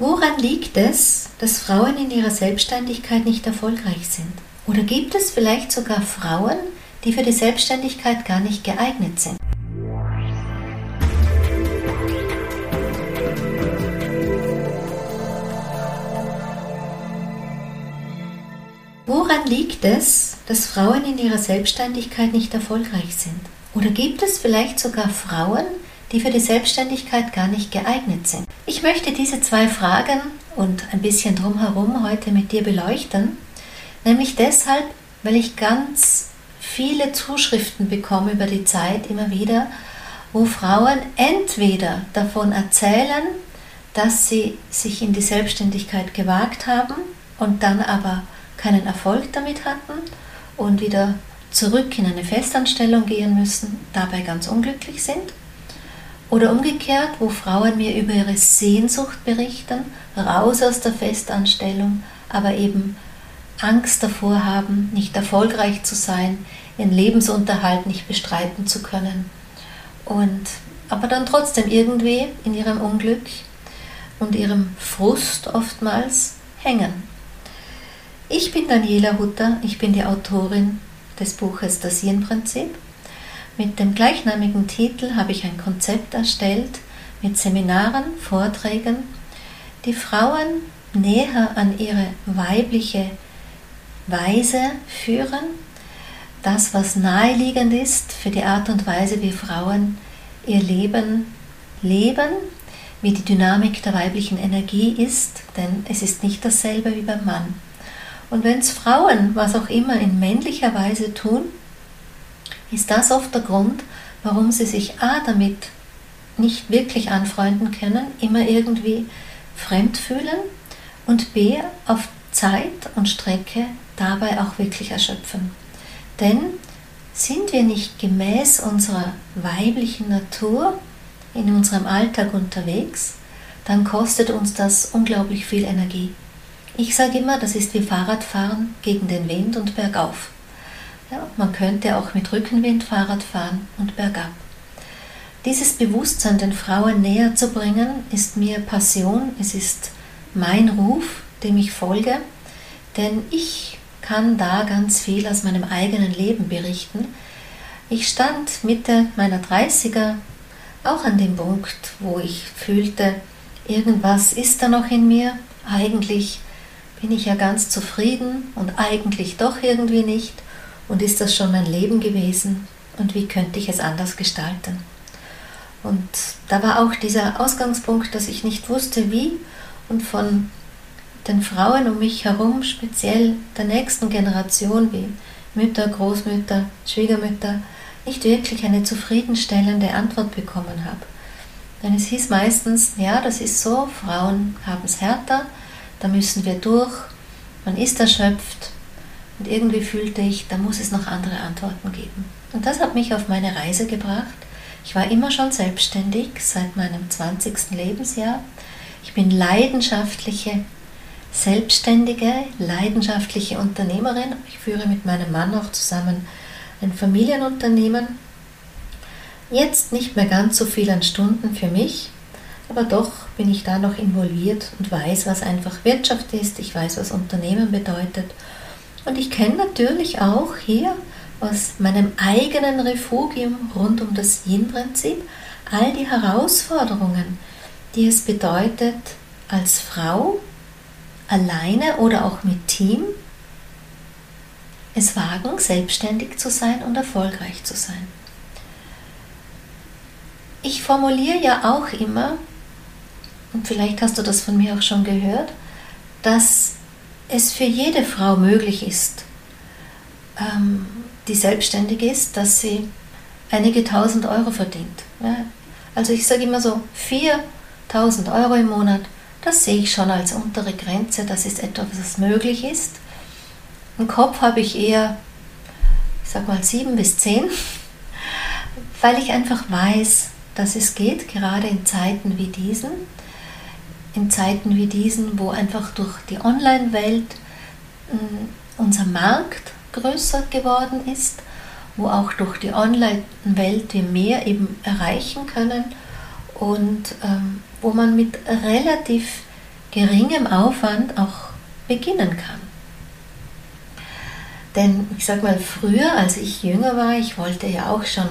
Woran liegt es, dass Frauen in ihrer Selbstständigkeit nicht erfolgreich sind? Oder gibt es vielleicht sogar Frauen, die für die Selbstständigkeit gar nicht geeignet sind? Woran liegt es, dass Frauen in ihrer Selbstständigkeit nicht erfolgreich sind? Oder gibt es vielleicht sogar Frauen, die für die Selbstständigkeit gar nicht geeignet sind? Ich möchte diese zwei Fragen und ein bisschen drumherum heute mit dir beleuchten, nämlich deshalb, weil ich ganz viele Zuschriften bekomme über die Zeit immer wieder, wo Frauen entweder davon erzählen, dass sie sich in die Selbstständigkeit gewagt haben und dann aber keinen Erfolg damit hatten und wieder zurück in eine Festanstellung gehen müssen, dabei ganz unglücklich sind oder umgekehrt, wo Frauen mir über ihre Sehnsucht berichten, raus aus der Festanstellung, aber eben Angst davor haben, nicht erfolgreich zu sein, ihren Lebensunterhalt nicht bestreiten zu können. Und aber dann trotzdem irgendwie in ihrem Unglück und ihrem Frust oftmals hängen. Ich bin Daniela Hutter, ich bin die Autorin des Buches Das Yin-Prinzip mit dem gleichnamigen Titel habe ich ein Konzept erstellt mit Seminaren, Vorträgen, die Frauen näher an ihre weibliche Weise führen, das, was naheliegend ist für die Art und Weise, wie Frauen ihr Leben leben, wie die Dynamik der weiblichen Energie ist, denn es ist nicht dasselbe wie beim Mann. Und wenn es Frauen, was auch immer, in männlicher Weise tun, ist das oft der Grund, warum sie sich A damit nicht wirklich anfreunden können, immer irgendwie fremd fühlen und B auf Zeit und Strecke dabei auch wirklich erschöpfen. Denn sind wir nicht gemäß unserer weiblichen Natur in unserem Alltag unterwegs, dann kostet uns das unglaublich viel Energie. Ich sage immer, das ist wie Fahrradfahren gegen den Wind und bergauf. Ja, man könnte auch mit Rückenwind Fahrrad fahren und bergab. Dieses Bewusstsein den Frauen näher zu bringen, ist mir Passion, es ist mein Ruf, dem ich folge, denn ich kann da ganz viel aus meinem eigenen Leben berichten. Ich stand Mitte meiner 30er auch an dem Punkt, wo ich fühlte, irgendwas ist da noch in mir. Eigentlich bin ich ja ganz zufrieden und eigentlich doch irgendwie nicht. Und ist das schon mein Leben gewesen? Und wie könnte ich es anders gestalten? Und da war auch dieser Ausgangspunkt, dass ich nicht wusste, wie und von den Frauen um mich herum, speziell der nächsten Generation wie Mütter, Großmütter, Schwiegermütter, nicht wirklich eine zufriedenstellende Antwort bekommen habe. Denn es hieß meistens, ja, das ist so, Frauen haben es härter, da müssen wir durch, man ist erschöpft, und irgendwie fühlte ich, da muss es noch andere Antworten geben. Und das hat mich auf meine Reise gebracht. Ich war immer schon selbstständig seit meinem 20. Lebensjahr. Ich bin leidenschaftliche Selbstständige, leidenschaftliche Unternehmerin. Ich führe mit meinem Mann auch zusammen ein Familienunternehmen. Jetzt nicht mehr ganz so viel an Stunden für mich, aber doch bin ich da noch involviert und weiß, was einfach Wirtschaft ist. Ich weiß, was Unternehmen bedeutet und ich kenne natürlich auch hier aus meinem eigenen Refugium rund um das Yin-Prinzip all die Herausforderungen, die es bedeutet, als Frau, alleine oder auch mit Team, es wagen, selbstständig zu sein und erfolgreich zu sein. Ich formuliere ja auch immer, und vielleicht hast du das von mir auch schon gehört, dass es für jede Frau möglich ist, ähm, die selbstständig ist, dass sie einige tausend Euro verdient. Also ich sage immer so, 4000 Euro im Monat, das sehe ich schon als untere Grenze, das ist etwas, was möglich ist. Im Kopf habe ich eher, ich sag mal, 7 bis 10, weil ich einfach weiß, dass es geht, gerade in Zeiten wie diesen in Zeiten wie diesen, wo einfach durch die Online-Welt hm, unser Markt größer geworden ist, wo auch durch die Online-Welt wir mehr eben erreichen können und ähm, wo man mit relativ geringem Aufwand auch beginnen kann. Denn ich sag mal, früher, als ich jünger war, ich wollte ja auch schon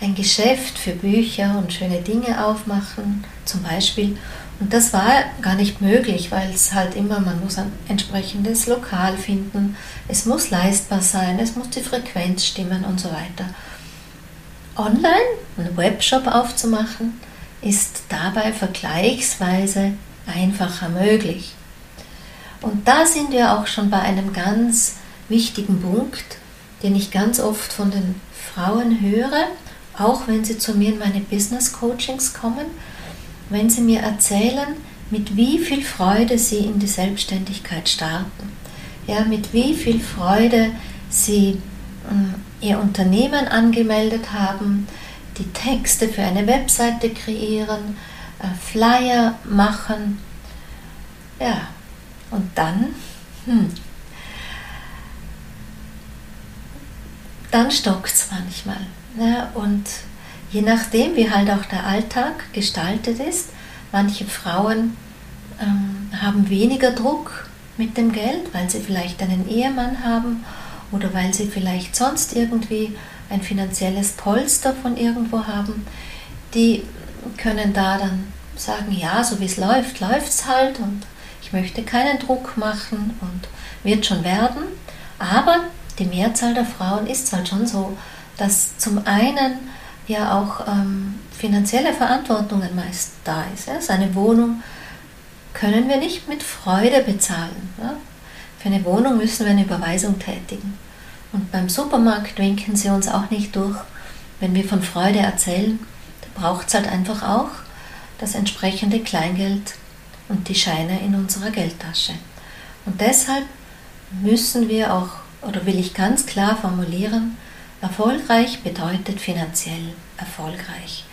ein Geschäft für Bücher und schöne Dinge aufmachen, zum Beispiel. Und das war gar nicht möglich, weil es halt immer, man muss ein entsprechendes Lokal finden, es muss leistbar sein, es muss die Frequenz stimmen und so weiter. Online einen Webshop aufzumachen, ist dabei vergleichsweise einfacher möglich. Und da sind wir auch schon bei einem ganz wichtigen Punkt, den ich ganz oft von den Frauen höre, auch wenn sie zu mir in meine Business Coachings kommen, wenn sie mir erzählen, mit wie viel Freude sie in die Selbstständigkeit starten. Ja, mit wie viel Freude sie äh, ihr Unternehmen angemeldet haben, die Texte für eine Webseite kreieren, äh, Flyer machen. Ja, und dann, hm, dann stockt es manchmal. Ne? Und je nachdem, wie halt auch der Alltag gestaltet ist, manche Frauen ähm, haben weniger Druck mit dem Geld, weil sie vielleicht einen Ehemann haben oder weil sie vielleicht sonst irgendwie ein finanzielles Polster von irgendwo haben. Die können da dann sagen, ja, so wie es läuft, läuft es halt und ich möchte keinen Druck machen und wird schon werden. Aber die Mehrzahl der Frauen ist halt schon so, dass zum einen ja auch ähm, finanzielle Verantwortungen meist da ist. Ja? Seine Wohnung können wir nicht mit Freude bezahlen. Ja? Für eine Wohnung müssen wir eine Überweisung tätigen. Und beim Supermarkt winken sie uns auch nicht durch, wenn wir von Freude erzählen. Da braucht es halt einfach auch das entsprechende Kleingeld und die Scheine in unserer Geldtasche. Und deshalb müssen wir auch, oder will ich ganz klar formulieren, Erfolgreich bedeutet finanziell erfolgreich.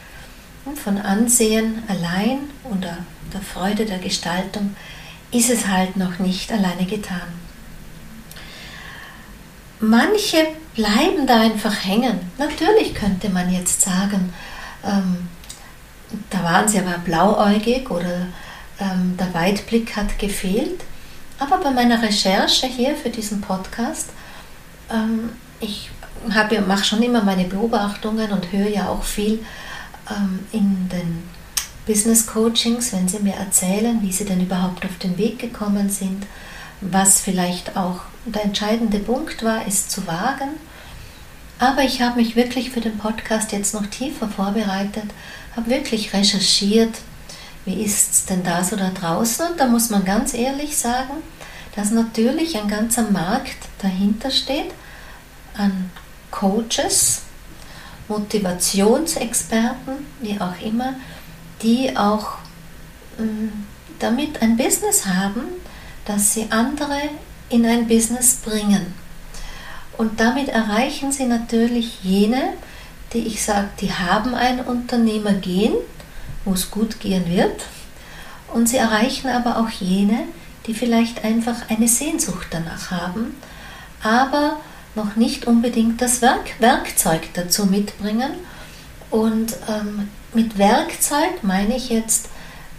Und von Ansehen allein oder der Freude der Gestaltung ist es halt noch nicht alleine getan. Manche bleiben da einfach hängen. Natürlich könnte man jetzt sagen, ähm, da waren sie aber blauäugig oder ähm, der Weitblick hat gefehlt. Aber bei meiner Recherche hier für diesen Podcast, ähm, ich habe, mache schon immer meine Beobachtungen und höre ja auch viel ähm, in den Business Coachings, wenn sie mir erzählen, wie sie denn überhaupt auf den Weg gekommen sind, was vielleicht auch der entscheidende Punkt war, es zu wagen. Aber ich habe mich wirklich für den Podcast jetzt noch tiefer vorbereitet, habe wirklich recherchiert, wie ist es denn da so da draußen. Und da muss man ganz ehrlich sagen, dass natürlich ein ganzer Markt dahinter steht an Coaches, Motivationsexperten, wie auch immer, die auch mm, damit ein Business haben, dass sie andere in ein Business bringen. Und damit erreichen sie natürlich jene, die ich sage, die haben ein Unternehmergehen, wo es gut gehen wird. Und sie erreichen aber auch jene, die vielleicht einfach eine Sehnsucht danach haben, aber noch nicht unbedingt das Werk Werkzeug dazu mitbringen. Und ähm, mit Werkzeug meine ich jetzt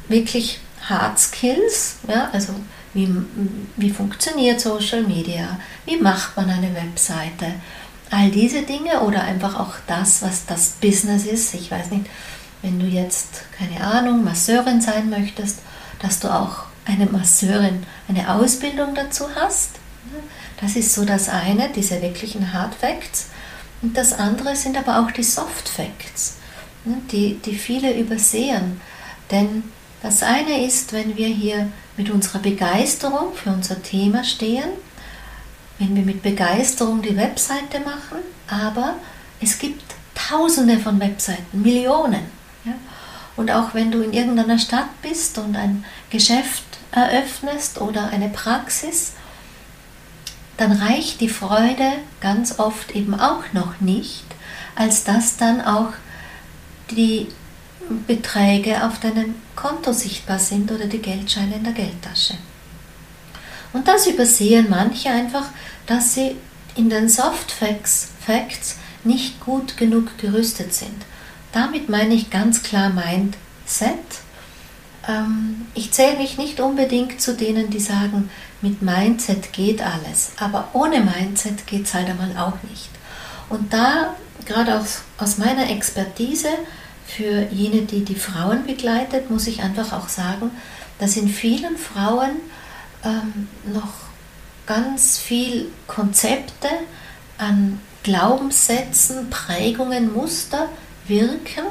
wirklich Hard Skills, ja, also wie, wie funktioniert Social Media, wie macht man eine Webseite, all diese Dinge oder einfach auch das, was das Business ist. Ich weiß nicht, wenn du jetzt, keine Ahnung, Masseurin sein möchtest, dass du auch eine Masseurin, eine Ausbildung dazu hast. Das ist so das eine, diese wirklichen Hard Facts. Und das andere sind aber auch die Soft Facts, ne, die, die viele übersehen. Denn das eine ist, wenn wir hier mit unserer Begeisterung für unser Thema stehen, wenn wir mit Begeisterung die Webseite machen, aber es gibt tausende von Webseiten, Millionen. Ja? Und auch wenn du in irgendeiner Stadt bist und ein Geschäft eröffnest oder eine Praxis dann reicht die Freude ganz oft eben auch noch nicht, als dass dann auch die Beträge auf deinem Konto sichtbar sind oder die Geldscheine in der Geldtasche. Und das übersehen manche einfach, dass sie in den Soft Facts, Facts nicht gut genug gerüstet sind. Damit meine ich ganz klar Mindset. ähm, ich zähle mich nicht unbedingt zu denen, die sagen, mit Mindset geht alles, aber ohne Mindset geht es halt einmal auch nicht. Und da, gerade aus, aus meiner Expertise, für jene, die die Frauen begleitet, muss ich einfach auch sagen, dass in vielen Frauen ähm, noch ganz viel Konzepte an Glaubenssätzen, Prägungen, Muster wirken,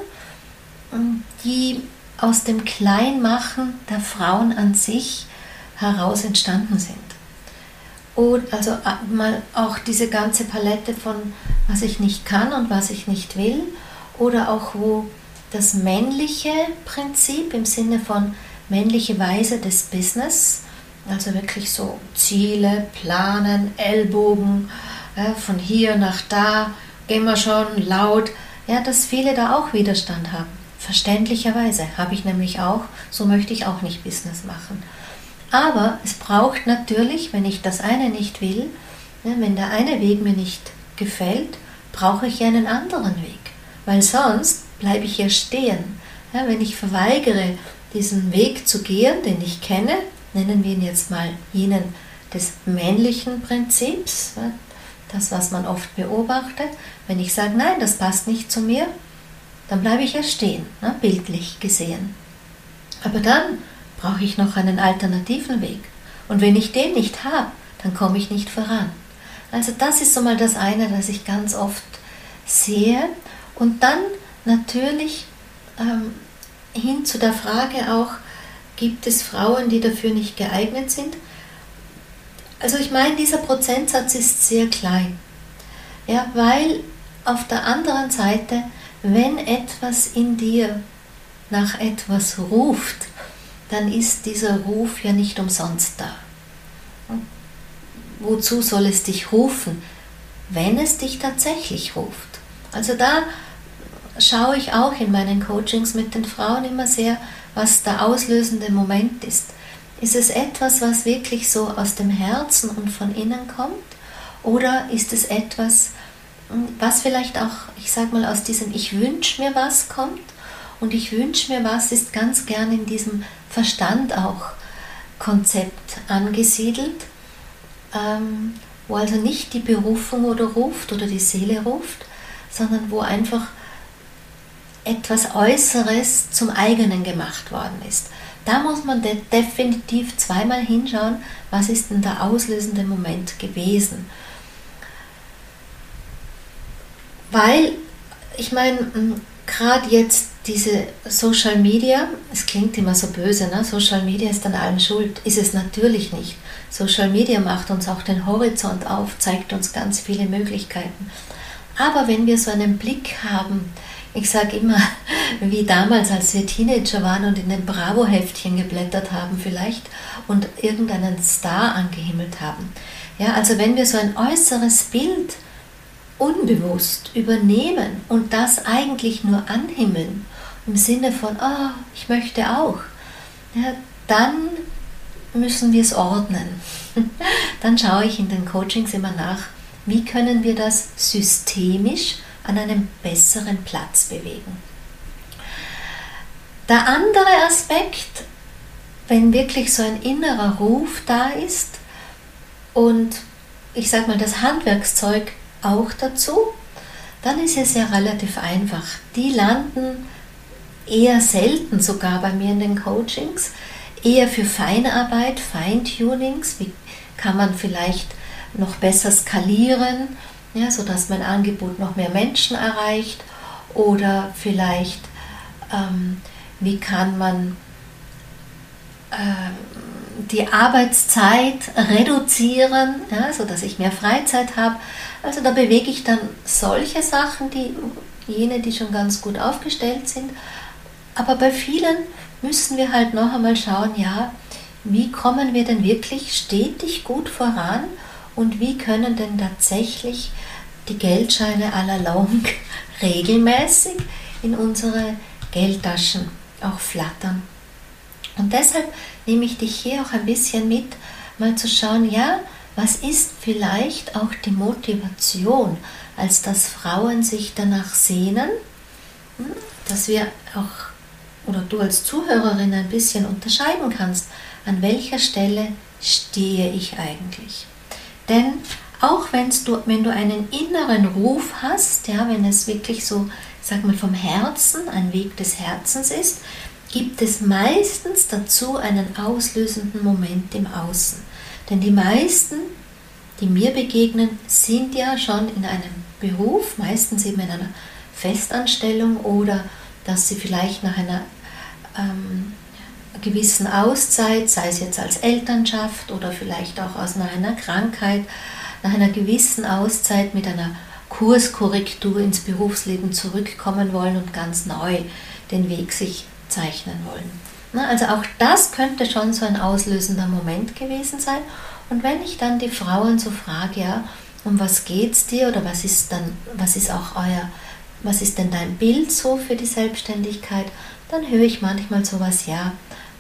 die aus dem Kleinmachen der Frauen an sich heraus entstanden sind. Und also äh, mal auch diese ganze Palette von was ich nicht kann und was ich nicht will oder auch wo das männliche Prinzip im Sinne von männliche Weise des Business, also wirklich so Ziele, Planen, Ellbogen, ja, von hier nach da, wir schon laut, ja, dass viele da auch Widerstand haben. Verständlicherweise habe ich nämlich auch, so möchte ich auch nicht Business machen. Aber es braucht natürlich, wenn ich das eine nicht will, ja, wenn der eine Weg mir nicht gefällt, brauche ich einen anderen Weg. Weil sonst bleibe ich ja stehen. Wenn ich verweigere, diesen Weg zu gehen, den ich kenne, nennen wir ihn jetzt mal jenen des männlichen Prinzips, das, was man oft beobachtet, wenn ich sage, nein, das passt nicht zu mir, dann bleibe ich ja stehen, ne, bildlich gesehen. Aber dann brauche ich noch einen alternativen Weg. Und wenn ich den nicht habe, dann komme ich nicht voran. Also das ist so mal das eine, das ich ganz oft sehe. Und dann natürlich ähm, hin zu der Frage auch, gibt es Frauen, die dafür nicht geeignet sind? Also ich meine, dieser Prozentsatz ist sehr klein. Ja, weil auf der anderen Seite, wenn etwas in dir nach etwas ruft, dann ist dieser Ruf ja nicht umsonst da. Wozu soll es dich rufen, wenn es dich tatsächlich ruft? Also da schaue ich auch in meinen Coachings mit den Frauen immer sehr, was der auslösende Moment ist. Ist es etwas, was wirklich so aus dem Herzen und von innen kommt? Oder ist es etwas, was vielleicht auch, ich sag mal, aus diesem Ich wünsche mir was kommt? Und ich wünsche mir was ist ganz gern in diesem Verstand auch Konzept angesiedelt, ähm, wo also nicht die Berufung oder ruft oder die Seele ruft, sondern wo einfach etwas Äußeres zum eigenen gemacht worden ist. Da muss man de definitiv zweimal hinschauen, was ist denn der auslösende Moment gewesen. Weil, ich meine, gerade jetzt diese Social Media, es klingt immer so böse, ne? Social Media ist an allem schuld, ist es natürlich nicht. Social Media macht uns auch den Horizont auf, zeigt uns ganz viele Möglichkeiten. Aber wenn wir so einen Blick haben, ich sage immer, wie damals, als wir Teenager waren und in den Bravo-Heftchen geblättert haben vielleicht und irgendeinen Star angehimmelt haben. Ja, also wenn wir so ein äußeres Bild unbewusst übernehmen und das eigentlich nur anhimmeln, im Sinne von, oh, ich möchte auch, ja, dann müssen wir es ordnen. dann schaue ich in den Coachings immer nach, wie können wir das systemisch an einem besseren Platz bewegen. Der andere Aspekt, wenn wirklich so ein innerer Ruf da ist und ich sage mal das Handwerkszeug auch dazu, dann ist es ja relativ einfach. Die landen eher selten sogar bei mir in den Coachings, eher für Feinarbeit, Feintunings, wie kann man vielleicht noch besser skalieren, ja, sodass mein Angebot noch mehr Menschen erreicht oder vielleicht ähm, wie kann man äh, die Arbeitszeit reduzieren, ja, sodass ich mehr Freizeit habe. Also da bewege ich dann solche Sachen, die jene, die schon ganz gut aufgestellt sind. Aber bei vielen müssen wir halt noch einmal schauen, ja, wie kommen wir denn wirklich stetig gut voran und wie können denn tatsächlich die Geldscheine à la longue regelmäßig in unsere Geldtaschen auch flattern. Und deshalb nehme ich dich hier auch ein bisschen mit, mal zu schauen, ja, was ist vielleicht auch die Motivation, als dass Frauen sich danach sehnen, hm, dass wir auch oder du als Zuhörerin ein bisschen unterscheiden kannst, an welcher Stelle stehe ich eigentlich. Denn auch du, wenn du einen inneren Ruf hast, ja, wenn es wirklich so, sag mal, vom Herzen, ein Weg des Herzens ist, gibt es meistens dazu einen auslösenden Moment im Außen. Denn die meisten, die mir begegnen, sind ja schon in einem Beruf, meistens eben in einer Festanstellung oder dass sie vielleicht nach einer ähm, gewissen Auszeit, sei es jetzt als Elternschaft oder vielleicht auch aus einer Krankheit, nach einer gewissen Auszeit mit einer Kurskorrektur ins Berufsleben zurückkommen wollen und ganz neu den Weg sich zeichnen wollen. Also auch das könnte schon so ein auslösender Moment gewesen sein. Und wenn ich dann die Frauen so frage, ja, um was geht's dir oder was ist dann, was ist auch euer, was ist denn dein Bild so für die Selbstständigkeit, dann höre ich manchmal sowas, ja,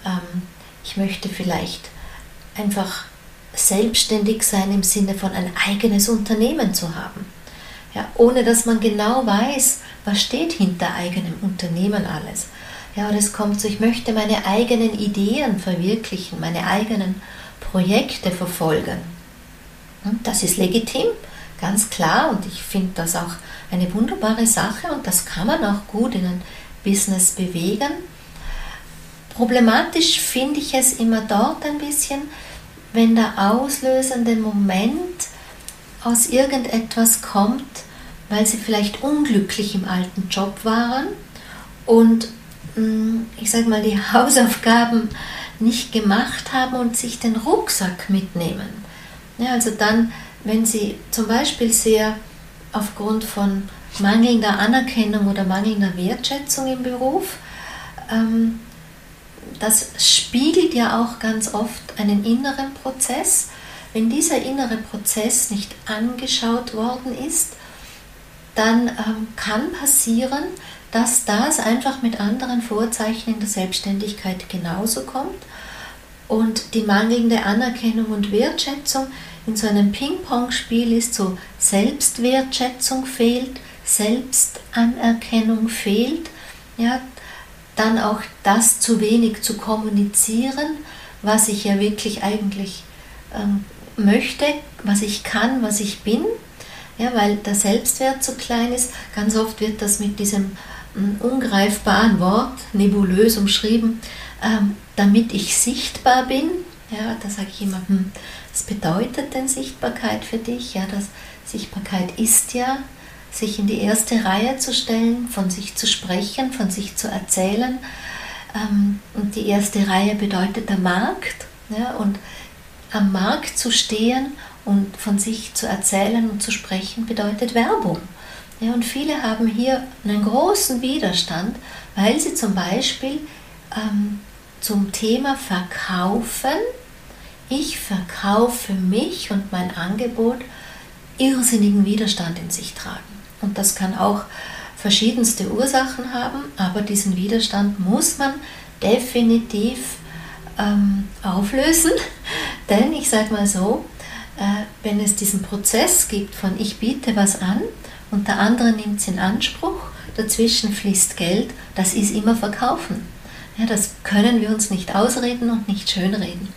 ähm, ich möchte vielleicht einfach selbstständig sein im Sinne von ein eigenes Unternehmen zu haben. Ja, ohne dass man genau weiß, was steht hinter eigenem Unternehmen alles. Ja, und es kommt so, ich möchte meine eigenen Ideen verwirklichen, meine eigenen Projekte verfolgen. Und das ist legitim, ganz klar, und ich finde das auch eine wunderbare Sache und das kann man auch gut in ein Business bewegen. Problematisch finde ich es immer dort ein bisschen, wenn der auslösende Moment aus irgendetwas kommt, weil sie vielleicht unglücklich im alten Job waren und hm, ich sage mal, die Hausaufgaben nicht gemacht haben und sich den Rucksack mitnehmen. Ja, also dann, wenn sie zum Beispiel sehr aufgrund von mangelnder Anerkennung oder mangelnder Wertschätzung im Beruf, ähm, das spiegelt ja auch ganz oft einen inneren Prozess. Wenn dieser innere Prozess nicht angeschaut worden ist, dann ähm, kann passieren, dass das einfach mit anderen Vorzeichen in der Selbstständigkeit genauso kommt und die mangelnde Anerkennung und Wertschätzung in so einem Ping-Pong-Spiel ist so Selbstwertschätzung fehlt, Selbstanerkennung fehlt, ja, dann auch das zu wenig zu kommunizieren, was ich ja wirklich eigentlich ähm, möchte, was ich kann, was ich bin, ja, weil der Selbstwert so klein ist. Ganz oft wird das mit diesem ungreifbaren Wort, nebulös umschrieben, ähm, damit ich sichtbar bin. Ja, da sage ich immer, hm, was bedeutet denn Sichtbarkeit für dich? Ja, das Sichtbarkeit ist ja, sich in die erste Reihe zu stellen, von sich zu sprechen, von sich zu erzählen. Ähm, und die erste Reihe bedeutet der Markt. Und am Markt zu stehen und von sich zu erzählen und zu sprechen bedeutet Werbung. Und viele haben hier einen großen Widerstand, weil sie zum Beispiel ähm, zum Thema Verkaufen, ich verkaufe mich und mein Angebot, irrsinnigen Widerstand in sich tragen. Und das kann auch verschiedenste Ursachen haben, aber diesen Widerstand muss man definitiv ähm, auflösen, denn ich sage mal so, äh, wenn es diesen Prozess gibt von ich biete was an, und der andere nimmt es in Anspruch, dazwischen fließt Geld, das ist immer Verkaufen. Ja, das können wir uns nicht ausreden und nicht schönreden.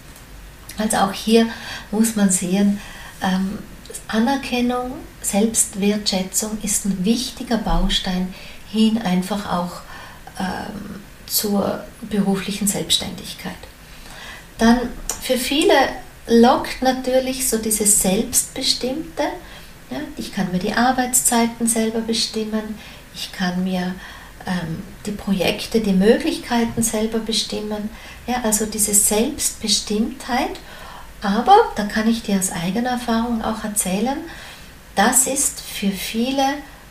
Also auch hier muss man sehen, ähm, Anerkennung, Selbstwertschätzung ist ein wichtiger Baustein hin einfach auch ähm, zur beruflichen Selbstständigkeit. Dann für viele lockt natürlich so dieses Selbstbestimmte, ja, ich kann mir die Arbeitszeiten selber bestimmen, ich kann mir ähm, die Projekte, die Möglichkeiten selber bestimmen. Ja, also diese Selbstbestimmtheit. Aber, da kann ich dir aus eigener Erfahrung auch erzählen, das ist für viele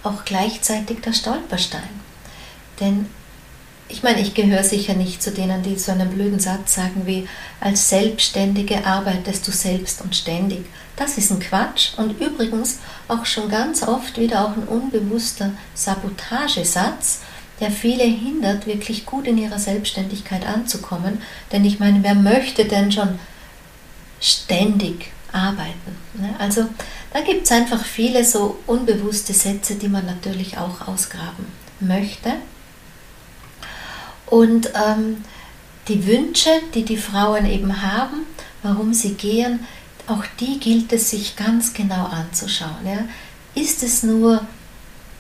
auch gleichzeitig der Stolperstein. Denn ich meine, ich gehöre sicher nicht zu denen, die so einen blöden Satz sagen wie, als Selbstständige arbeitest du selbst und ständig. Das ist ein Quatsch und übrigens auch schon ganz oft wieder auch ein unbewusster Sabotagesatz, der viele hindert, wirklich gut in ihrer Selbstständigkeit anzukommen. Denn ich meine, wer möchte denn schon ständig arbeiten? Ne? Also da gibt es einfach viele so unbewusste Sätze, die man natürlich auch ausgraben möchte. Und ähm, die Wünsche, die die Frauen eben haben, warum sie gehen, auch die gilt es sich ganz genau anzuschauen. Ja. Ist es nur,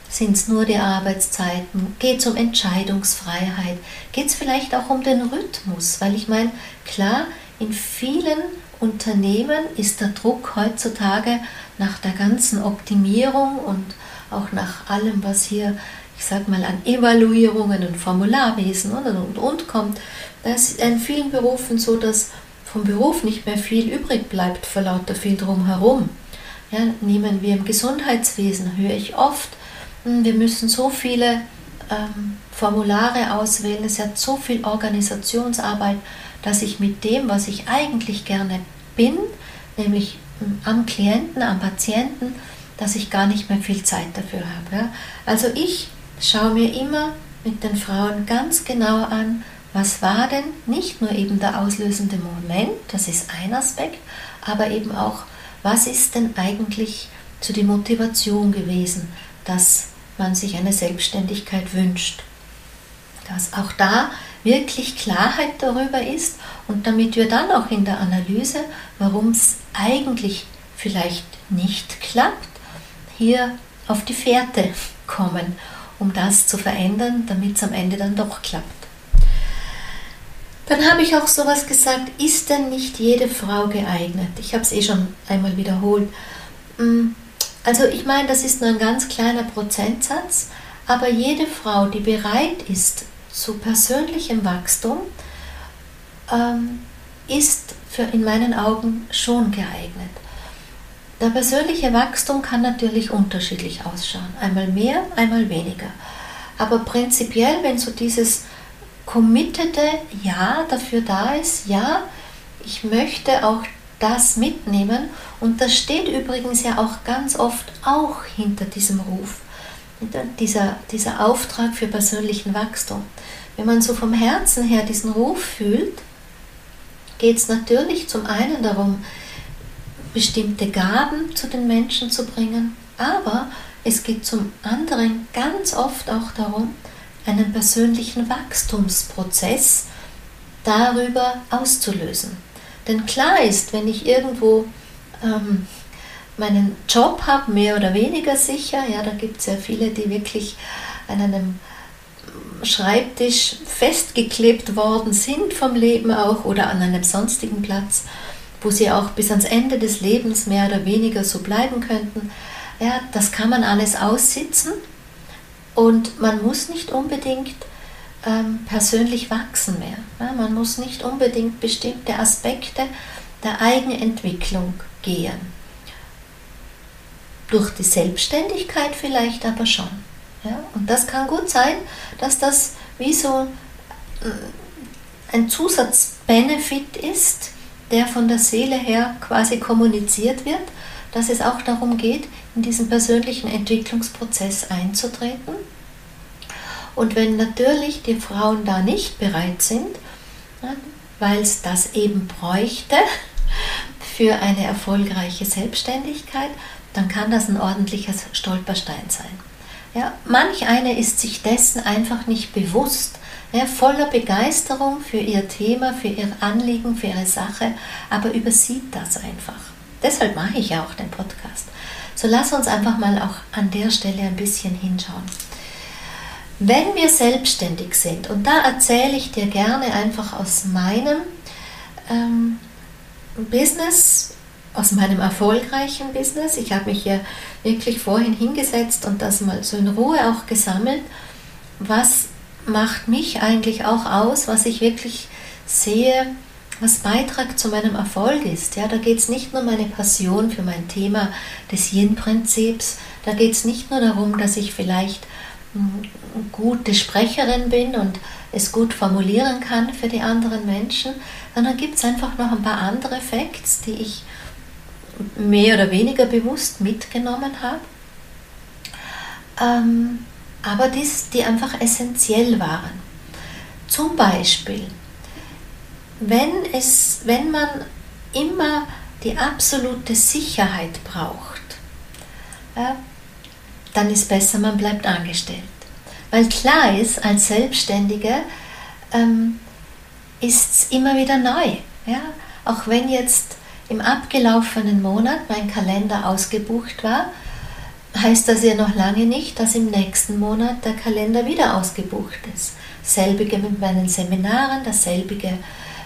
sind es nur die Arbeitszeiten? Geht es um Entscheidungsfreiheit? Geht es vielleicht auch um den Rhythmus? Weil ich meine, klar, in vielen Unternehmen ist der Druck heutzutage nach der ganzen Optimierung und auch nach allem, was hier, ich sag mal, an Evaluierungen und Formularwesen und und und kommt, das ist in vielen Berufen so, dass vom Beruf nicht mehr viel übrig bleibt vor lauter viel drumherum. Ja, nehmen wir im Gesundheitswesen, höre ich oft, hm, wir müssen so viele ähm, Formulare auswählen, es hat so viel Organisationsarbeit, dass ich mit dem, was ich eigentlich gerne bin, nämlich hm, am Klienten, am Patienten, dass ich gar nicht mehr viel Zeit dafür habe. Ja. Also ich schaue mir immer mit den Frauen ganz genau an, was war denn nicht nur eben der auslösende Moment, das ist ein Aspekt, aber eben auch, was ist denn eigentlich zu die Motivation gewesen, dass man sich eine Selbstständigkeit wünscht. Dass auch da wirklich Klarheit darüber ist und damit wir dann auch in der Analyse, warum es eigentlich vielleicht nicht klappt, hier auf die Fährte kommen, um das zu verändern, damit es am Ende dann doch klappt. Dann habe ich auch sowas gesagt, ist denn nicht jede Frau geeignet? Ich habe es eh schon einmal wiederholt. Mm, also ich meine, das ist nur ein ganz kleiner Prozentsatz, aber jede Frau, die bereit ist zu persönlichem Wachstum, ähm, ist für in meinen Augen schon geeignet. Der persönliche Wachstum kann natürlich unterschiedlich ausschauen, einmal mehr, einmal weniger. Aber prinzipiell, wenn so dieses committete Ja dafür da ist, ja, ich möchte auch das mitnehmen und das steht übrigens ja auch ganz oft auch hinter diesem Ruf, dieser, dieser Auftrag für persönlichen Wachstum. Wenn man so vom Herzen her diesen Ruf fühlt, geht es natürlich zum einen darum, bestimmte Gaben zu den Menschen zu bringen, aber es geht zum anderen ganz oft auch darum, einen persönlichen Wachstumsprozess darüber auszulösen. Denn klar ist, wenn ich irgendwo ähm, meinen Job habe, mehr oder weniger sicher, ja, da gibt es ja viele, die wirklich an einem Schreibtisch festgeklebt worden sind vom Leben auch oder an einem sonstigen Platz, wo sie auch bis ans Ende des Lebens mehr oder weniger so bleiben könnten. Ja, das kann man alles aussitzen und man muss nicht unbedingt ähm, persönlich wachsen mehr. Ja, man muss nicht unbedingt bestimmte Aspekte der Eigenentwicklung gehen. Durch die Selbstständigkeit vielleicht aber schon. Ja? Und das kann gut sein, dass das wie so äh, ein Zusatzbenefit ist, der von der Seele her quasi kommuniziert wird, dass es auch darum geht, in diesen persönlichen Entwicklungsprozess einzutreten. Und wenn natürlich die Frauen da nicht bereit sind, weil es das eben bräuchte für eine erfolgreiche Selbstständigkeit, dann kann das ein ordentlicher Stolperstein sein. Ja, manch eine ist sich dessen einfach nicht bewusst, ja, voller Begeisterung für ihr Thema, für ihr Anliegen, für ihre Sache, aber übersieht das einfach. Deshalb mache ich ja auch den Podcast. So lass uns einfach mal auch an der Stelle ein bisschen hinschauen. Wenn wir selbstständig sind, und da erzähle ich dir gerne einfach aus meinem ähm, Business, aus meinem erfolgreichen Business. Ich habe mich hier wirklich vorhin hingesetzt und das mal so in Ruhe auch gesammelt. Was macht mich eigentlich auch aus, was ich wirklich sehe, was Beitrag zu meinem Erfolg ist. Ja, da geht es nicht nur um meine Passion für mein Thema des Yin-Prinzips, da geht es nicht nur darum, dass ich vielleicht gute Sprecherin bin und es gut formulieren kann für die anderen Menschen, sondern gibt es einfach noch ein paar andere Facts, die ich mehr oder weniger bewusst mitgenommen habe, ähm, aber dies, die einfach essentiell waren. Zum Beispiel, wenn, es, wenn man immer die absolute Sicherheit braucht, ja, dann ist besser, man bleibt angestellt. Weil klar ist, als Selbstständige ähm, ist es immer wieder neu. Ja? Auch wenn jetzt im abgelaufenen Monat mein Kalender ausgebucht war, heißt das ja noch lange nicht, dass im nächsten Monat der Kalender wieder ausgebucht ist. Selbige mit meinen Seminaren, dasselbige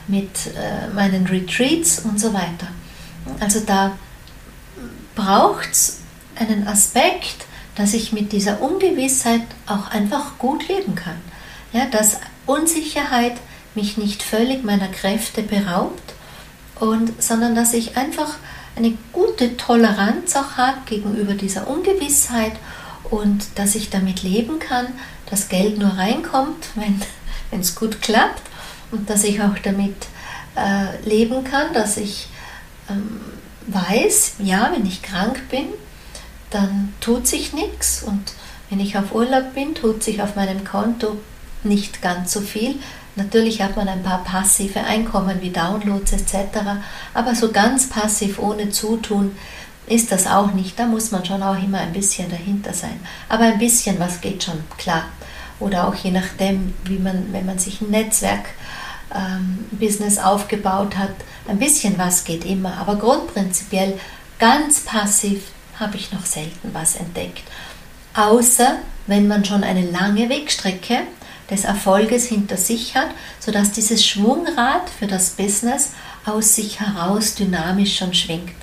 mit äh, meinen Retreats und so weiter. Also da braucht es einen Aspekt, dass ich mit dieser Ungewissheit auch einfach gut leben kann. Ja, dass Unsicherheit mich nicht völlig meiner Kräfte beraubt, und, sondern dass ich einfach eine gute Toleranz auch habe gegenüber dieser Ungewissheit und dass ich damit leben kann, dass Geld nur reinkommt, wenn es gut klappt und dass ich auch damit äh, leben kann, dass ich ähm, weiß, ja, wenn ich krank bin, dann tut sich nichts und wenn ich auf Urlaub bin, tut sich auf meinem Konto nicht ganz so viel. Natürlich hat man ein paar passive Einkommen wie Downloads etc., aber so ganz passiv ohne Zutun ist das auch nicht. Da muss man schon auch immer ein bisschen dahinter sein. Aber ein bisschen was geht schon, klar. Oder auch je nachdem, wie man, wenn man sich ein Netzwerk ähm, Business aufgebaut hat, ein bisschen was geht immer. Aber grundprinzipiell ganz passiv habe ich noch selten was entdeckt. Außer wenn man schon eine lange Wegstrecke des Erfolges hinter sich hat, sodass dieses Schwungrad für das Business aus sich heraus dynamisch schon schwingt.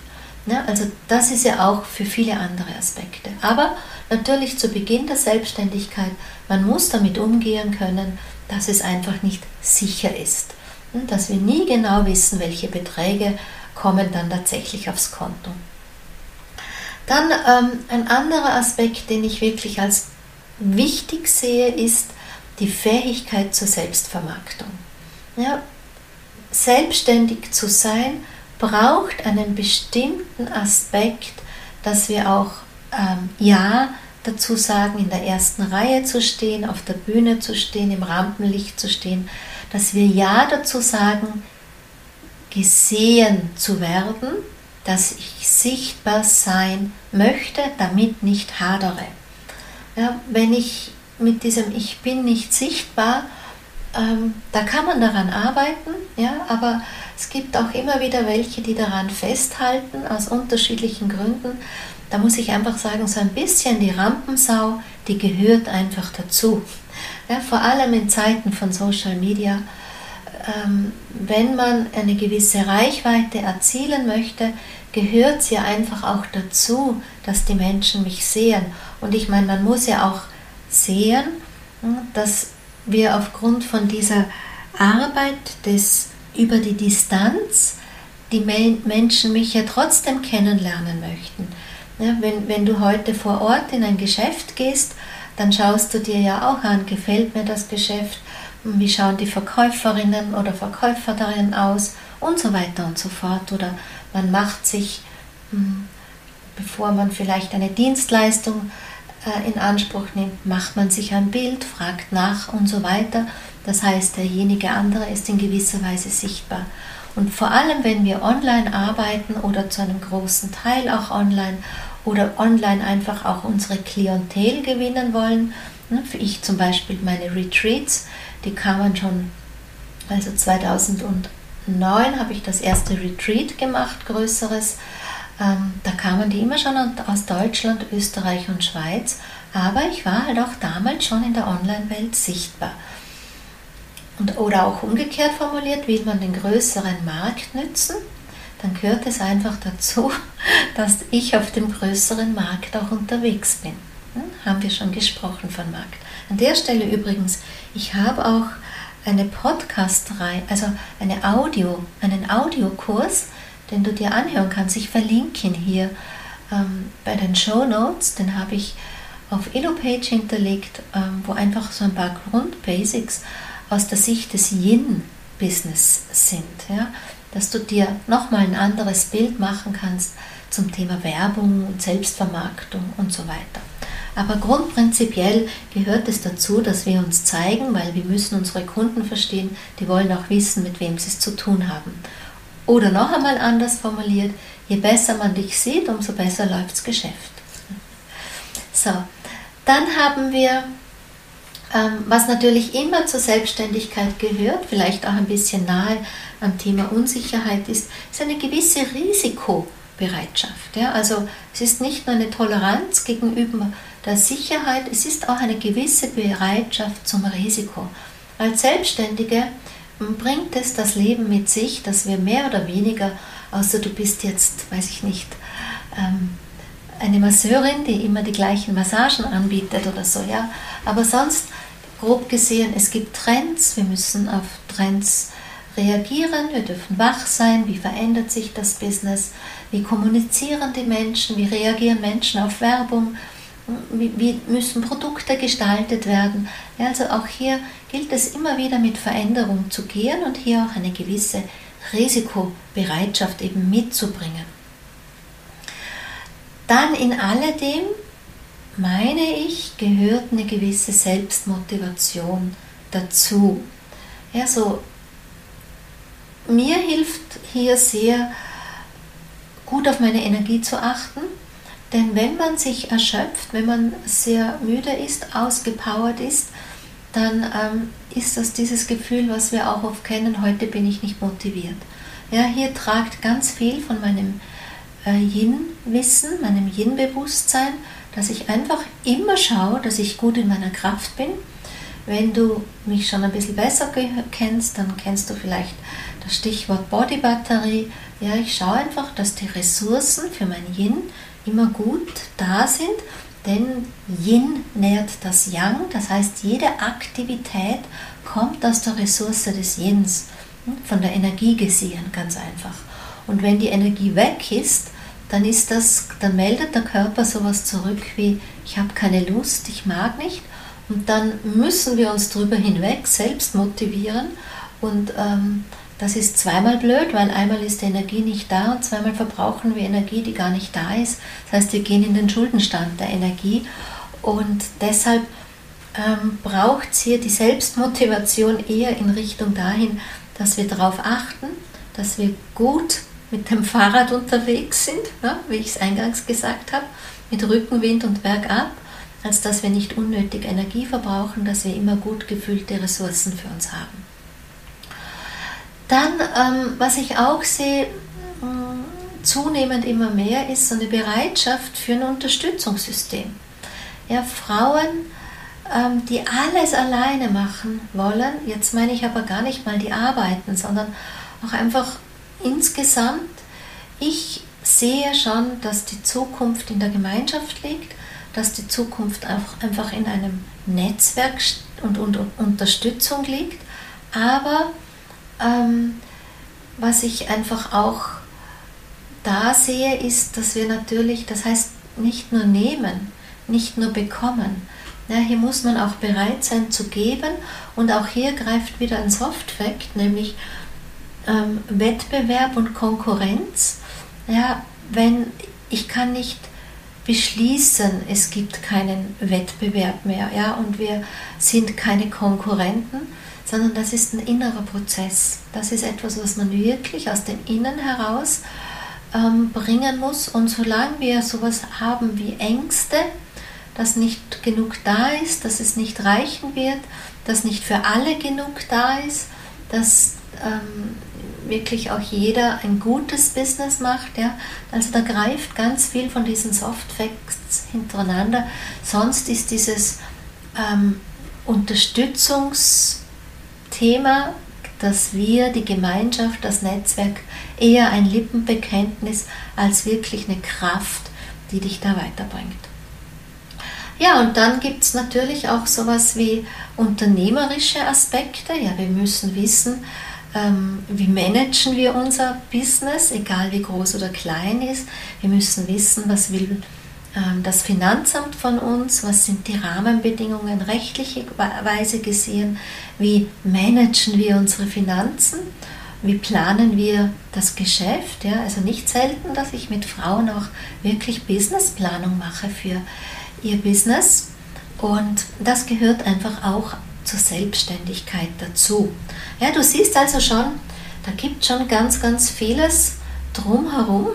Ja, also das ist ja auch für viele andere Aspekte. Aber natürlich zu Beginn der Selbstständigkeit, man muss damit umgehen können, dass es einfach nicht sicher ist. Und dass wir nie genau wissen, welche Beträge kommen dann tatsächlich aufs Konto. Dann ähm, ein anderer Aspekt, den ich wirklich als wichtig sehe, ist, die Fähigkeit zur Selbstvermarktung. Ja, selbstständig zu sein braucht einen bestimmten Aspekt, dass wir auch ähm, Ja dazu sagen, in der ersten Reihe zu stehen, auf der Bühne zu stehen, im Rampenlicht zu stehen, dass wir Ja dazu sagen, gesehen zu werden, dass ich sichtbar sein möchte, damit nicht hadere. Ja, wenn ich mit diesem Ich bin nicht sichtbar, ähm, da kann man daran arbeiten, ja, aber es gibt auch immer wieder welche, die daran festhalten, aus unterschiedlichen Gründen. Da muss ich einfach sagen, so ein bisschen die Rampensau, die gehört einfach dazu. Ja, vor allem in Zeiten von Social Media, wenn man eine gewisse Reichweite erzielen möchte, gehört es ja einfach auch dazu, dass die Menschen mich sehen. Und ich meine, man muss ja auch sehen, dass wir aufgrund von dieser Arbeit des, über die Distanz die Menschen mich ja trotzdem kennenlernen möchten. Ja, wenn, wenn du heute vor Ort in ein Geschäft gehst, dann schaust du dir ja auch an, gefällt mir das Geschäft, wie schauen die Verkäuferinnen oder Verkäufer darin aus und so weiter und so fort. Oder man macht sich, hm, bevor man vielleicht eine Dienstleistung äh, in Anspruch nimmt, macht man sich ein Bild, fragt nach und so weiter. Das heißt, derjenige andere ist in gewisser Weise sichtbar. Und vor allem, wenn wir online arbeiten oder zu einem großen Teil auch online oder online einfach auch unsere Klientel gewinnen wollen, ne, für ich zum Beispiel meine Retreats, die kamen schon, also 2009 habe ich das erste Retreat gemacht, größeres ähm, da kamen die immer schon aus Deutschland, Österreich und Schweiz, aber ich war halt auch damals schon in der Online-Welt sichtbar. Und, oder auch umgekehrt formuliert, will man den größeren Markt nützen, dann gehört es einfach dazu, dass ich auf dem größeren Markt auch unterwegs bin. Haben wir schon gesprochen von Markt. An der Stelle übrigens, ich habe auch eine Podcast-Reihe, also eine Audio, einen Audiokurs, den du dir anhören kannst. Ich verlinke ihn hier ähm, bei den Show Notes, den habe ich auf EloPage hinterlegt, ähm, wo einfach so ein paar Grundbasics aus der Sicht des Yin-Business sind. Ja? Dass du dir nochmal ein anderes Bild machen kannst zum Thema Werbung und Selbstvermarktung und so weiter. Aber grundprinzipiell gehört es dazu, dass wir uns zeigen, weil wir müssen unsere Kunden verstehen, die wollen auch wissen, mit wem sie es zu tun haben. Oder noch einmal anders formuliert, je besser man dich sieht, umso besser läuft das Geschäft. So, dann haben wir Ähm, was natürlich immer zur Selbstständigkeit gehört, vielleicht auch ein bisschen nahe am Thema Unsicherheit ist, ist eine gewisse Risikobereitschaft. Ja? Also es ist nicht nur eine Toleranz gegenüber der Sicherheit, es ist auch eine gewisse Bereitschaft zum Risiko. Als Selbstständige bringt es das Leben mit sich, dass wir mehr oder weniger, außer du bist jetzt, weiß ich nicht, ähm, eine Masseurin, die immer die gleichen Massagen anbietet oder so, ja. Aber sonst, grob gesehen, es gibt Trends, wir müssen auf Trends reagieren, wir dürfen wach sein, wie verändert sich das Business, wie kommunizieren die Menschen, wie reagieren Menschen auf Werbung, wie, müssen Produkte gestaltet werden. Also auch hier gilt es immer wieder mit Veränderung zu gehen und hier auch eine gewisse Risikobereitschaft eben mitzubringen. Dann in alledem, meine ich, gehört eine gewisse Selbstmotivation dazu. Ja, so, mir hilft hier sehr, gut auf meine Energie zu achten, denn wenn man sich erschöpft, wenn man sehr müde ist, ausgepowert ist, dann ähm, ist das dieses Gefühl, was wir auch oft kennen, heute bin ich nicht motiviert. Ja, hier tragt ganz viel von meinem äh, Yin-Wissen, meinem Yin-Bewusstsein, dass ich einfach immer schaue, dass ich gut in meiner Kraft bin. Wenn du mich schon ein bisschen besser kennst, dann kennst du vielleicht das Stichwort Bodybatterie. Ja, ich schaue einfach, dass die Ressourcen für mein Yin immer gut da sind, denn Yin nährt das Yang, das heißt jede Aktivität kommt aus der Ressource des Yins, hm, von der Energie gesehen, ganz einfach. Und wenn die Energie weg ist, dann ist das, dann meldet der Körper sowas zurück wie ich habe keine Lust, ich mag nicht. Und dann müssen wir uns darüber hinweg selbst motivieren. Und ähm, das ist zweimal blöd, weil einmal ist die Energie nicht da und zweimal verbrauchen wir Energie, die gar nicht da ist. Das heißt, wir gehen in den Schuldenstand der Energie. Und deshalb ähm, braucht es hier die Selbstmotivation eher in Richtung dahin, dass wir darauf achten, dass wir gut mit dem Fahrrad unterwegs sind, ja, wie ich es eingangs gesagt habe, mit Rückenwind und bergab, als dass wir nicht unnötig Energie verbrauchen, dass wir immer gut gefüllte Ressourcen für uns haben. Dann, ähm, was ich auch sehe, äh, zunehmend immer mehr, ist so eine Bereitschaft für ein Unterstützungssystem. Ja, Frauen, ähm, die alles alleine machen wollen, jetzt meine ich aber gar nicht mal die Arbeiten, sondern auch einfach insgesamt, ich sehe schon, dass die Zukunft in der Gemeinschaft liegt, dass die Zukunft auch einfach in einem Netzwerk und, und, und Unterstützung liegt. Aber ähm, was ich einfach auch da sehe, ist, dass wir natürlich, das heißt nicht nur nehmen, nicht nur bekommen. Ja, hier muss man auch bereit sein zu geben und auch hier greift wieder ein Soft-Fact, nämlich ähm, Wettbewerb und Konkurrenz. Ja, wenn ich kann nicht beschließen, es gibt keinen Wettbewerb mehr, ja, und wir sind keine Konkurrenten, sondern das ist ein innerer Prozess. Das ist etwas, was man wirklich aus dem Innen heraus ähm, bringen muss. Und solange wir sowas haben wie Ängste, dass nicht genug da ist, dass es nicht reichen wird, dass nicht für alle genug da ist, dass ähm, wirklich auch jeder ein gutes Business macht. Ja? Also da greift ganz viel von diesen Soft Facts hintereinander. Sonst ist dieses ähm, Unterstützungsthema, dass wir, die Gemeinschaft, das Netzwerk, eher ein Lippenbekenntnis als wirklich eine Kraft, die dich da weiterbringt. Ja, und dann gibt es natürlich auch sowas wie unternehmerische Aspekte. Ja, wir müssen wissen, ähm, wie managen wir unser Business, egal wie groß oder klein ist. Wir müssen wissen, was will das Finanzamt von uns, was sind die Rahmenbedingungen rechtlicherweise gesehen, wie managen wir unsere Finanzen, wie planen wir das Geschäft. Ja? Also nicht selten, dass ich mit Frauen auch wirklich Businessplanung mache für ihr Business. Und das gehört einfach auch zur Selbstständigkeit dazu. Ja, du siehst also schon, da gibt schon ganz, ganz vieles drumherum,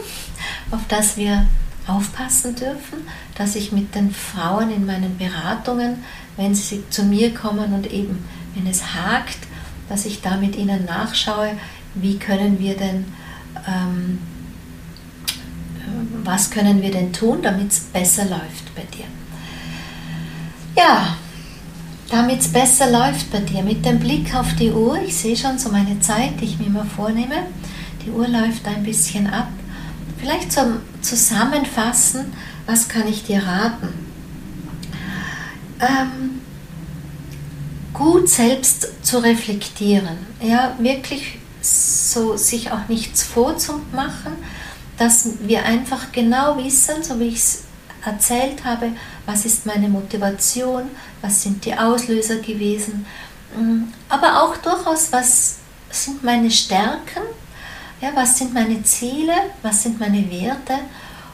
auf das wir aufpassen dürfen, dass ich mit den Frauen in meinen Beratungen, wenn sie zu mir kommen und eben wenn es hakt, dass ich da mit ihnen nachschaue, wie können wir denn, ähm, was können wir denn tun, damit es besser läuft bei dir. Ja, damit es besser läuft bei dir, mit dem Blick auf die Uhr, ich sehe schon so meine Zeit, die ich mir immer vornehme, die Uhr läuft ein bisschen ab. Vielleicht zum Zusammenfassen, was kann ich dir raten? Ähm, gut selbst zu reflektieren, ja, wirklich so sich auch nichts vorzumachen, dass wir einfach genau wissen, so wie ich es erzählt habe, was ist meine Motivation, was sind die Auslöser gewesen, mm, aber auch durchaus, was sind meine Stärken, ja, was sind meine Ziele, was sind meine Werte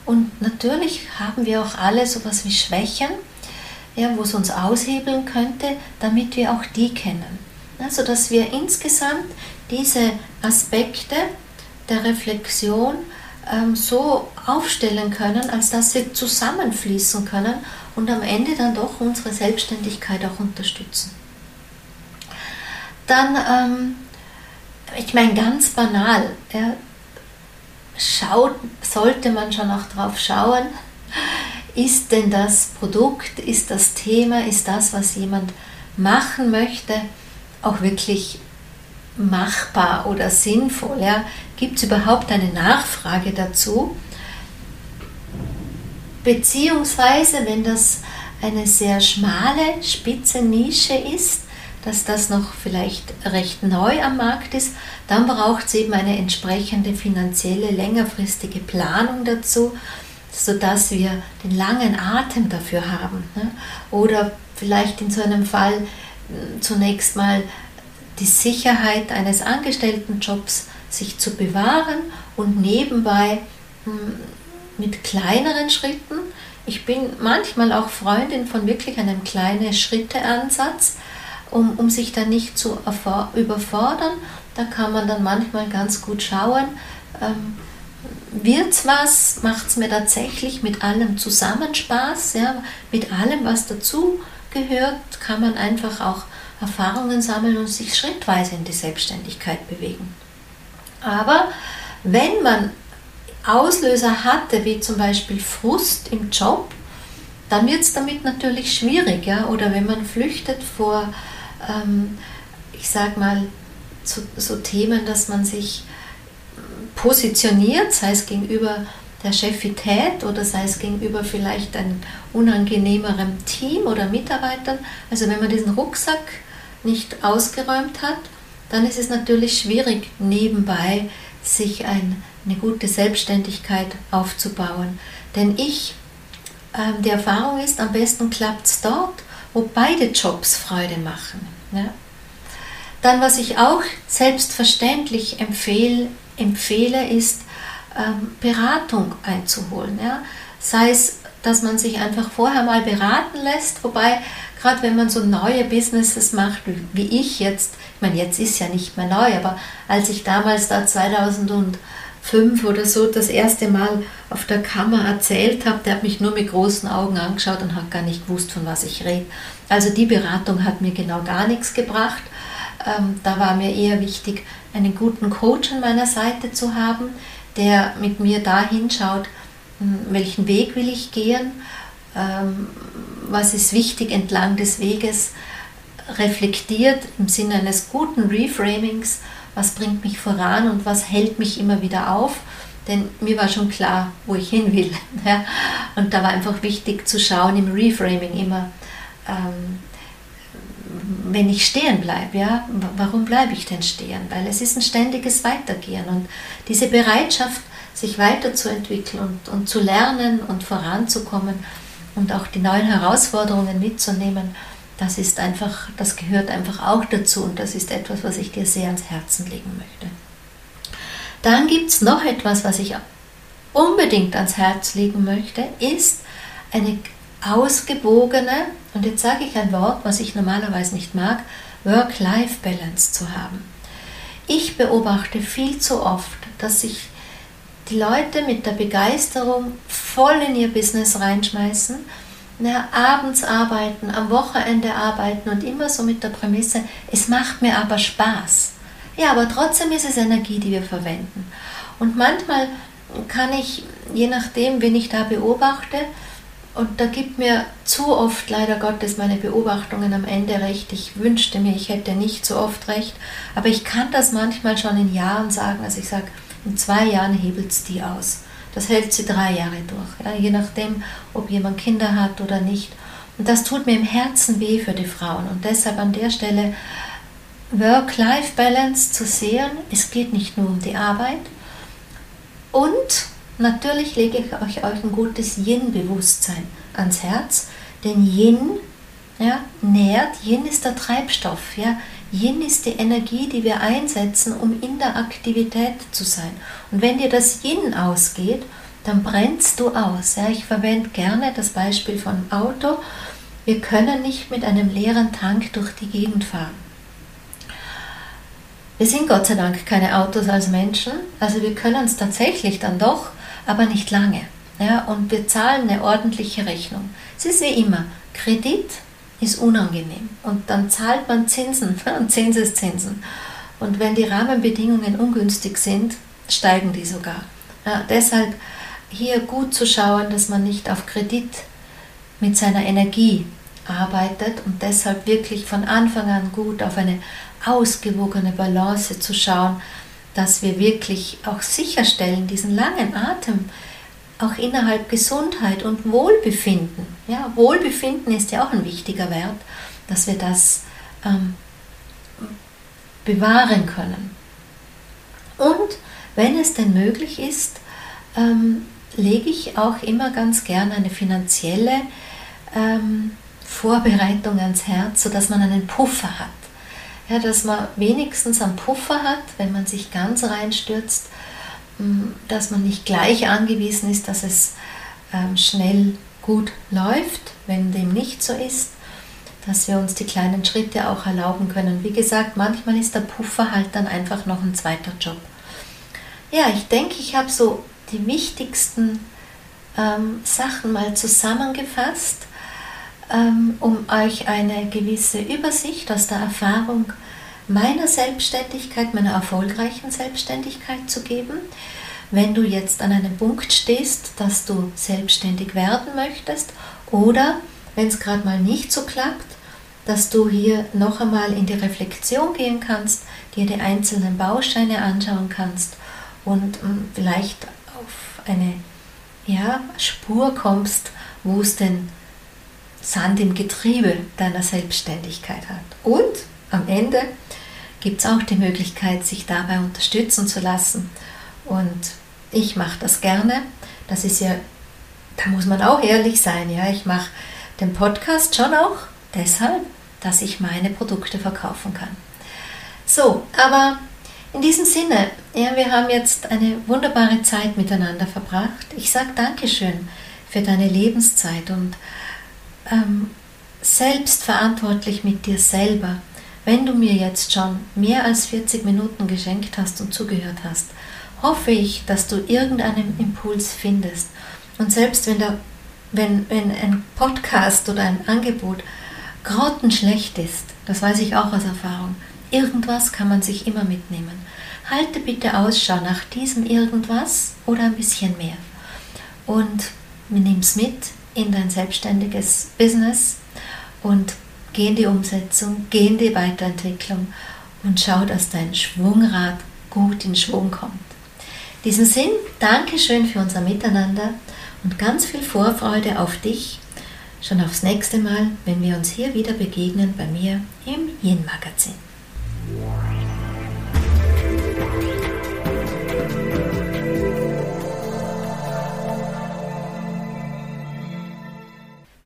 und natürlich haben wir auch alle sowas wie Schwächen, ja, wo es uns aushebeln könnte, damit wir auch die kennen. Ja, sodass wir insgesamt diese Aspekte der Reflexion ähm, so aufstellen können, als dass sie zusammenfließen können und am Ende dann doch unsere Selbstständigkeit auch unterstützen. Dann, ähm, ich meine ganz banal, ja, schaut, sollte man schon auch drauf schauen, ist denn das Produkt, ist das Thema, ist das, was jemand machen möchte, auch wirklich machbar oder sinnvoll? Ja? Gibt es überhaupt eine Nachfrage dazu? Beziehungsweise, wenn das eine sehr schmale, spitze Nische ist, dass das noch vielleicht recht neu am Markt ist, dann braucht es eben eine entsprechende finanzielle, längerfristige Planung dazu, sodass wir den langen Atem dafür haben. Ne? Oder vielleicht in so einem Fall hm, zunächst mal die Sicherheit eines Angestelltenjobs sich zu bewahren und nebenbei hm, mit kleineren Schritten. Ich bin manchmal auch Freundin von wirklich einem kleinen Schritteansatz, um, um sich da nicht zu überfordern. Da kann man dann manchmal ganz gut schauen, ähm, es was, macht es mir tatsächlich mit allem zusammen Spaß, ja, mit allem, was dazu gehört, kann man einfach auch Erfahrungen sammeln und sich schrittweise in die Selbstständigkeit bewegen. Aber wenn man Auslöser hatte, wie zum Beispiel Frust im Job, dann wird es damit natürlich schwierig. Ja? Oder wenn man flüchtet vor, ähm, ich sag mal, zu, so Themen, dass man sich positioniert, sei es gegenüber der Chefität oder sei es gegenüber vielleicht einem unangenehmeren Team oder Mitarbeitern. Also wenn man diesen Rucksack nicht ausgeräumt hat, dann ist es natürlich schwierig, nebenbei sich ein, eine gute Selbstständigkeit aufzubauen. Denn ich, äh, die Erfahrung ist, am besten klappt es dort, wo beide Jobs Freude machen. Ja? Dann, was ich auch selbstverständlich empfehle, empfehle ist, ähm, Beratung einzuholen. Ja? Sei es, dass man sich einfach vorher mal beraten lässt, wobei gerade wenn man so neue Businesses macht, wie ich jetzt, ich meine, jetzt ist ja nicht mehr neu, aber als ich damals da 2005 oder so das erste Mal auf der Kammer erzählt habe, der hat mich nur mit großen Augen angeschaut und hat gar nicht gewusst, von was ich rede. Also die Beratung hat mir genau gar nichts gebracht. Ähm, da war mir eher wichtig, einen guten Coach an meiner Seite zu haben, der mit mir da hinschaut, hm, welchen Weg will ich gehen, ähm, was ist wichtig entlang des Weges, reflektiert im Sinne eines guten Reframings, was bringt mich voran und was hält mich immer wieder auf. Denn mir war schon klar, wo ich hin will. Ja? Und da war einfach wichtig zu schauen im Reframing immer, ähm, wenn ich stehen bleibe, ja, warum bleibe ich denn stehen? Weil es ist ein ständiges Weitergehen und diese Bereitschaft, sich weiterzuentwickeln und, und zu lernen und voranzukommen und auch die neuen Herausforderungen mitzunehmen, das ist einfach, das gehört einfach auch dazu und das ist etwas, was ich dir sehr ans Herzen legen möchte. Dann gibt es noch etwas, was ich unbedingt ans Herz legen möchte, ist eine ausgewogene, und jetzt sage ich ein Wort, was ich normalerweise nicht mag, Work-Life-Balance zu haben. Ich beobachte viel zu oft, dass sich die Leute mit der Begeisterung voll in ihr Business reinschmeißen, ja, abends arbeiten, am Wochenende arbeiten und immer so mit der Prämisse, es macht mir aber Spaß. Ja, aber trotzdem ist es Energie, die wir verwenden. Und manchmal kann ich, je nachdem, wen ich da beobachte, und da gibt mir zu oft leider Gottes meine Beobachtungen am Ende recht. Ich wünschte mir, ich hätte nicht so oft recht, aber ich kann das manchmal schon in Jahren sagen. Also ich sage, in zwei Jahren hebelt es die aus. Das hält sie drei Jahre durch, ja, je nachdem, ob jemand Kinder hat oder nicht. Und das tut mir im Herzen weh für die Frauen. Und deshalb an der Stelle Work-Life-Balance zu sehen. Es geht nicht nur um die Arbeit. Und natürlich lege ich euch, euch ein gutes Yin-Bewusstsein ans Herz. Denn Yin ja, nährt, Yin ist der Treibstoff. Ja. Yin ist die Energie, die wir einsetzen, um in der Aktivität zu sein. Und wenn dir das Yin ausgeht, dann brennst du aus. Ja, ich verwende gerne das Beispiel von Auto. Wir können nicht mit einem leeren Tank durch die Gegend fahren. Wir sind Gott sei Dank keine Autos als Menschen, also wir können es tatsächlich dann doch, aber nicht lange. Ja, und wir zahlen eine ordentliche Rechnung. Es ist wie immer, Kredit ist unangenehm. Und dann zahlt man Zinsen und Zinseszinsen. Und wenn die Rahmenbedingungen ungünstig sind, steigen die sogar. Ja, deshalb hier gut zu schauen, dass man nicht auf Kredit mit seiner Energie arbeitet und deshalb wirklich von Anfang an gut auf eine ausgewogene Balance zu schauen, dass wir wirklich auch sicherstellen, diesen langen Atem, auch innerhalb Gesundheit und Wohlbefinden. Ja, Wohlbefinden ist ja auch ein wichtiger Wert, dass wir das ähm, bewahren können. Und wenn es denn möglich ist, ähm, lege ich auch immer ganz gerne eine finanzielle ähm, Vorbereitung ans Herz, sodass man einen Puffer hat. Ja, dass man wenigstens einen Puffer hat, wenn man sich ganz reinstürzt, dass man nicht gleich angewiesen ist, dass es ähm, schnell gut läuft, wenn dem nicht so ist, dass wir uns die kleinen Schritte auch erlauben können. Wie gesagt, manchmal ist der Puffer halt dann einfach noch ein zweiter Job. Ja, ich denke, ich habe so die wichtigsten ähm, Sachen mal zusammengefasst, ähm, um euch eine gewisse Übersicht aus der Erfahrung zu meiner Selbstständigkeit, meiner erfolgreichen Selbstständigkeit zu geben. Wenn du jetzt an einem Punkt stehst, dass du selbstständig werden möchtest oder wenn es gerade mal nicht so klappt, dass du hier noch einmal in die Reflexion gehen kannst, dir die einzelnen Bausteine anschauen kannst und hm, vielleicht auf eine ja, Spur kommst, wo es den Sand im Getriebe deiner Selbstständigkeit hat. Und am Ende gibt es auch die Möglichkeit, sich dabei unterstützen zu lassen. Und ich mache das gerne. Das ist ja, da muss man auch ehrlich sein. Ja, ich mache den Podcast schon auch deshalb, dass ich meine Produkte verkaufen kann. So, aber in diesem Sinne, ja, wir haben jetzt eine wunderbare Zeit miteinander verbracht. Ich sage Dankeschön für deine Lebenszeit und ähm, selbstverantwortlich mit dir selber wenn du mir jetzt schon mehr als 40 Minuten geschenkt hast und zugehört hast, hoffe ich, dass du irgendeinen Impuls findest. Und selbst wenn, der, wenn, wenn ein Podcast oder ein Angebot grottenschlecht ist, das weiß ich auch aus Erfahrung, irgendwas kann man sich immer mitnehmen. Halte bitte Ausschau nach diesem irgendwas oder ein bisschen mehr. Und nimm es mit in dein selbstständiges Business und geh in die Umsetzung, geh in die Weiterentwicklung und schau, dass dein Schwungrad gut in Schwung kommt. In diesem Sinn, Dankeschön für unser Miteinander und ganz viel Vorfreude auf dich. Schon aufs nächste Mal, wenn wir uns hier wieder begegnen bei mir im Yin Magazin.